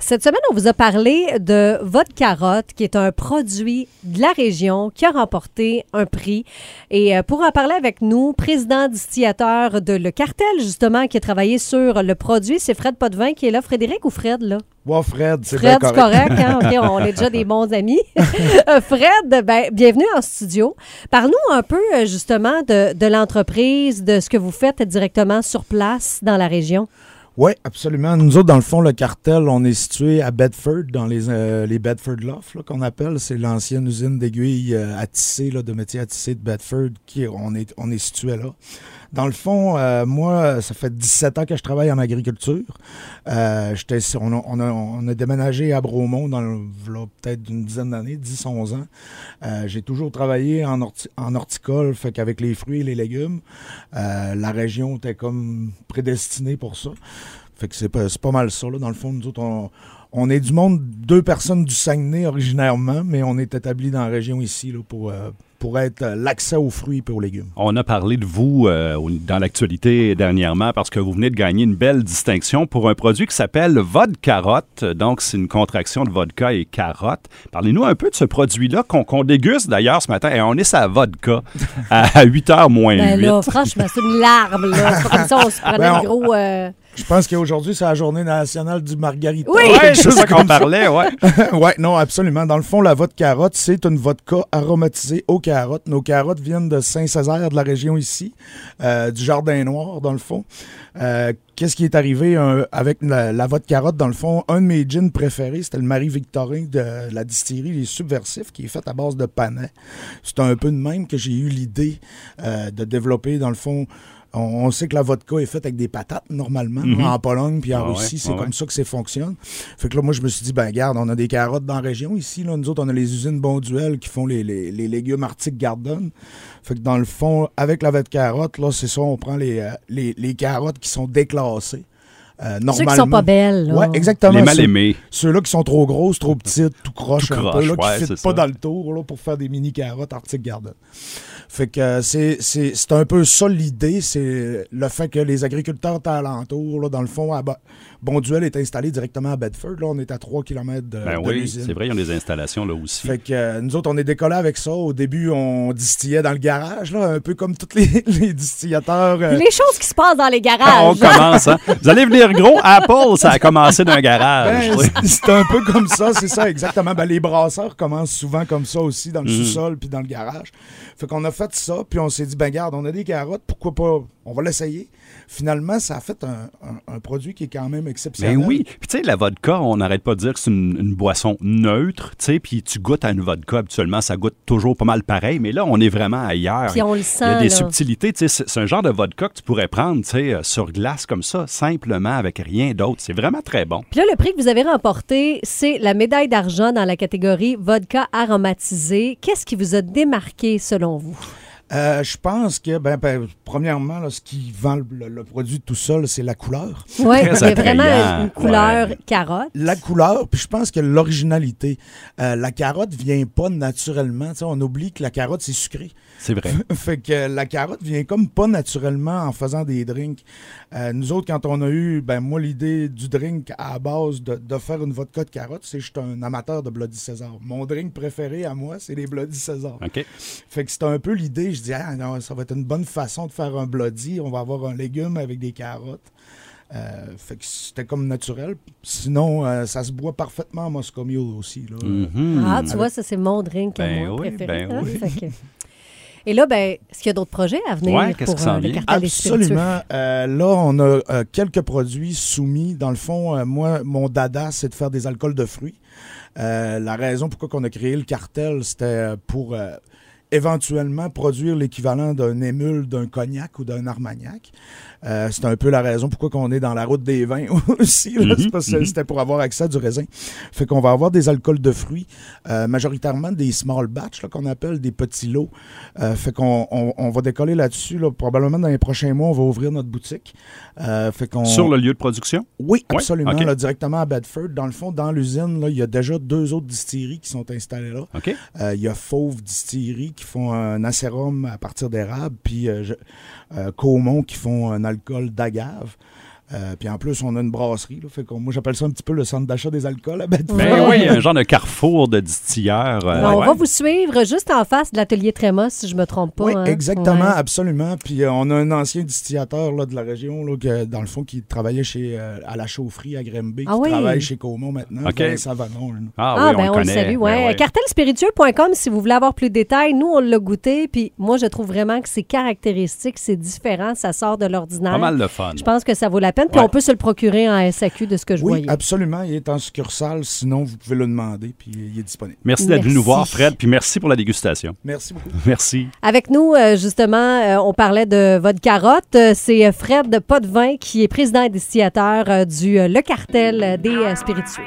Cette semaine, on vous a parlé de votre carotte, qui est un produit de la région qui a remporté un prix. Et euh, pour en parler avec nous, président distillateur de Le Cartel, justement, qui a travaillé sur le produit, c'est Fred Potvin qui est là. Frédéric ou Fred, là? Ouais, Fred, c'est Fred, correct. correct. hein? On est déjà des bons amis. Euh, Fred, ben, bienvenue en studio. Parle-nous un peu, euh, justement, de, de l'entreprise, de ce que vous faites directement sur place dans la région. Oui, absolument. Nous autres, dans le fond, le cartel, on est situé à Bedford, dans les, euh, les Bedford Lofts, là, qu'on appelle. C'est l'ancienne usine d'aiguilles euh, à tisser, là, de métier à tisser de Bedford, qui on est, on est situé là. Dans le fond, euh, moi, ça fait 17 ans que je travaille en agriculture. Euh, on, a, déménagé à Bromont dans peut-être une dizaine d'années, 10-11 ans. Euh, j'ai toujours travaillé en, horti- en horticole, fait les fruits et les légumes, la région était comme prédestinée pour ça. Fait que c'est pas, pas mal ça. Là. Dans le fond, nous autres, on, est du monde, deux personnes du Saguenay originairement, mais on est établis dans la région ici là, pour, pour être l'accès aux fruits et aux légumes. On a parlé de vous euh, dans l'actualité dernièrement parce que vous venez de gagner une belle distinction pour un produit qui s'appelle Vodka Carotte. Donc, c'est une contraction de vodka et carotte. Parlez-nous un peu de ce produit-là qu'on déguste d'ailleurs ce matin. Et on est sa vodka à 8 h moins 8. Ben là, franchement, c'est une larme, là. Comme ça, on se prenait Ben, on- gros... euh, Je pense qu'aujourd'hui, c'est la journée nationale du margarita. Oui! Ouais, c'est chose ça qu'on parlait, ouais. ouais, non, absolument. Dans le fond, la vodka carotte, c'est une vodka aromatisée aux carottes. Nos carottes viennent de Saint-Césaire, de la région ici, euh, du Jardin Noir, dans le fond. Euh, Qu'est-ce qui est arrivé euh, avec la, la vodka carotte, dans le fond? Un de mes gins préférés, c'était le Marie-Victorin de la distillerie Les Subversifs, qui est fait à base de panais. C'est un peu de même que j'ai eu l'idée euh, de développer, dans le fond, on, on sait que la vodka est faite avec des patates, normalement, Mhm. en Pologne puis en Ah ouais, Russie. C'est ah comme ouais. ça que ça fonctionne. Fait que là, moi, je me suis dit, ben, regarde, on a des carottes dans la région ici. Là. Nous autres, on a les usines Bonduel qui font les, les, les légumes Arctic Garden. Fait que dans le fond, avec la vette carotte, là, c'est ça, on prend les, euh, les, les carottes qui sont déclassées. Euh, Ceux normalement. qui sont pas belles, là. Ouais, exactement. Les mal Ceux- aimés. Ceux-là qui sont trop grosses, trop petites, tout croche Tout un croche, peu, là, ouais, qui ne c'est pas ça. dans le tour là, pour faire des mini carottes Arctic Garden. Fait que euh, c'est, c'est, c'est un peu ça l'idée, c'est le fait que les agriculteurs alentour, là, dans le fond, à Ba- Bonduel est installé directement à Bedford. Là, on est à 3 km de, Ben de oui, l'usine. c'est vrai, ils ont des installations là aussi. Fait que euh, nous autres, on est décollés avec ça. Au début, on distillait dans le garage, là, un peu comme tous les, les distillateurs. euh, Les choses qui se passent dans les Ah, garages. on commence, hein? Vous allez venir gros. Apple, ça a commencé d'un garage. Ben, c'est- c'est un peu comme ça, c'est ça, exactement. Ben, les brasseurs commencent souvent comme ça aussi, dans le Mhm. sous-sol puis dans le garage. Fait qu'on a fait ça, puis on s'est dit, ben garde, on a des carottes, pourquoi pas, on va l'essayer. Finalement, ça a fait un, un- un produit qui est quand même exceptionnel. Ben oui. Puis tu sais, la vodka, on n'arrête pas de dire que c'est une, une boisson neutre, tu sais, puis tu goûtes à une vodka, habituellement, ça goûte toujours pas mal pareil, mais là, on est vraiment ailleurs. Puis on le Il y sent, a des là. subtilités, tu sais, c'est c'est un genre de vodka que tu pourrais prendre, tu sais, euh, sur glace comme ça, simplement, avec rien d'autre. C'est vraiment très bon. Puis là, le prix que vous avez remporté, c'est la médaille d'argent dans la catégorie vodka aromatisé. Qu'est-ce qui vous a démarqué selon vous? Euh, je pense que, ben, ben, premièrement, là, ce qui vend le, produit tout seul, c'est la couleur. Oui, a vraiment une couleur Ouais. carotte. La couleur, puis je pense que l'originalité. Euh, la carotte vient pas naturellement. Tu sais, on oublie que la carotte, c'est sucré. C'est vrai. fait que la carotte vient comme pas naturellement en faisant des drinks. Euh, nous autres, quand on a eu, ben moi, l'idée du drink à la base de, de faire une vodka de carotte, c'est que je suis un amateur de Bloody César. Mon drink préféré à moi, c'est les Bloody César. OK. Fait que c'était un peu l'idée. Je dis, ah non, ça va être une bonne façon de faire un Bloody. On va avoir un légume avec des carottes. Euh, fait que c'était comme naturel. Sinon, euh, ça se boit parfaitement en Moscow Mule aussi. Là. Mhm. Ah, tu vois, ça, c'est mon drink à Ben moi oui, préféré. ben hein? oui. Fait que- Et là, ben, est-ce qu'il y a d'autres projets à venir Ouais, qu'est-ce pour euh, le vient? cartel? Absolument. Euh, là, on a euh, quelques produits soumis. Dans le fond, euh, moi, mon dada, c'est de faire des alcools de fruits. Euh, la raison pourquoi on a créé le cartel, c'était pour euh, éventuellement produire l'équivalent d'un émule, d'un cognac ou d'un armagnac. Euh, c'est un peu la raison pourquoi on est dans la route des vins aussi. là. Mhm, mhm. C'était pour avoir accès à du raisin. Fait qu'on va avoir des alcools de fruits, euh, majoritairement des small batch là, qu'on appelle des petits lots. Euh, fait qu'on on, on va décoller là-dessus. Là. Probablement dans les prochains mois, on va ouvrir notre boutique. Fait qu'on... Sur le lieu de production? Oui, Ouais, absolument. ok. là, directement à Bedford. Dans le fond, dans l'usine, il y a déjà deux autres distilleries qui sont installées là. Il y a Fauve Distillerie qui qui font un acérum à partir d'érable, puis euh, euh, Caumont qui font un alcool d'agave. Euh, puis en plus, on a une brasserie. Là, fait que moi, j'appelle ça un petit peu le centre d'achat des alcools à Bedford. Ben oui, un genre de carrefour de distilleurs. euh, on ouais. va vous suivre juste en face de l'atelier Tréma, si je me trompe pas. Oui, hein. exactement, Ouais. absolument. Puis euh, on a un ancien distillateur là, de la région, là, que, dans le fond, qui travaillait chez, euh, à la chaufferie à Grimby, Ah qui oui. travaille chez Caumont maintenant. Ah, Ah, oui, ben on, on, le salue. Ben Ouais. ouais. Cartelspiritueux.com si vous voulez avoir plus de détails. Nous, on l'a goûté, puis moi, je trouve vraiment que c'est caractéristique, c'est différent, ça sort de l'ordinaire. Pas mal de fun. Je pense que ça vaut la peine, puis Ouais. on peut se le procurer en SAQ de ce que je Oui, voyais. absolument. Il est en succursale. Sinon, vous pouvez le demander, puis il est disponible. Merci d'être venu nous voir, Fred, puis merci pour la dégustation. Merci beaucoup. Merci. Avec nous, euh, justement, euh, on parlait de votre carotte. Euh, C'est Fred Potvin qui est président et distillateur euh, du Le Cartel des spiritueux.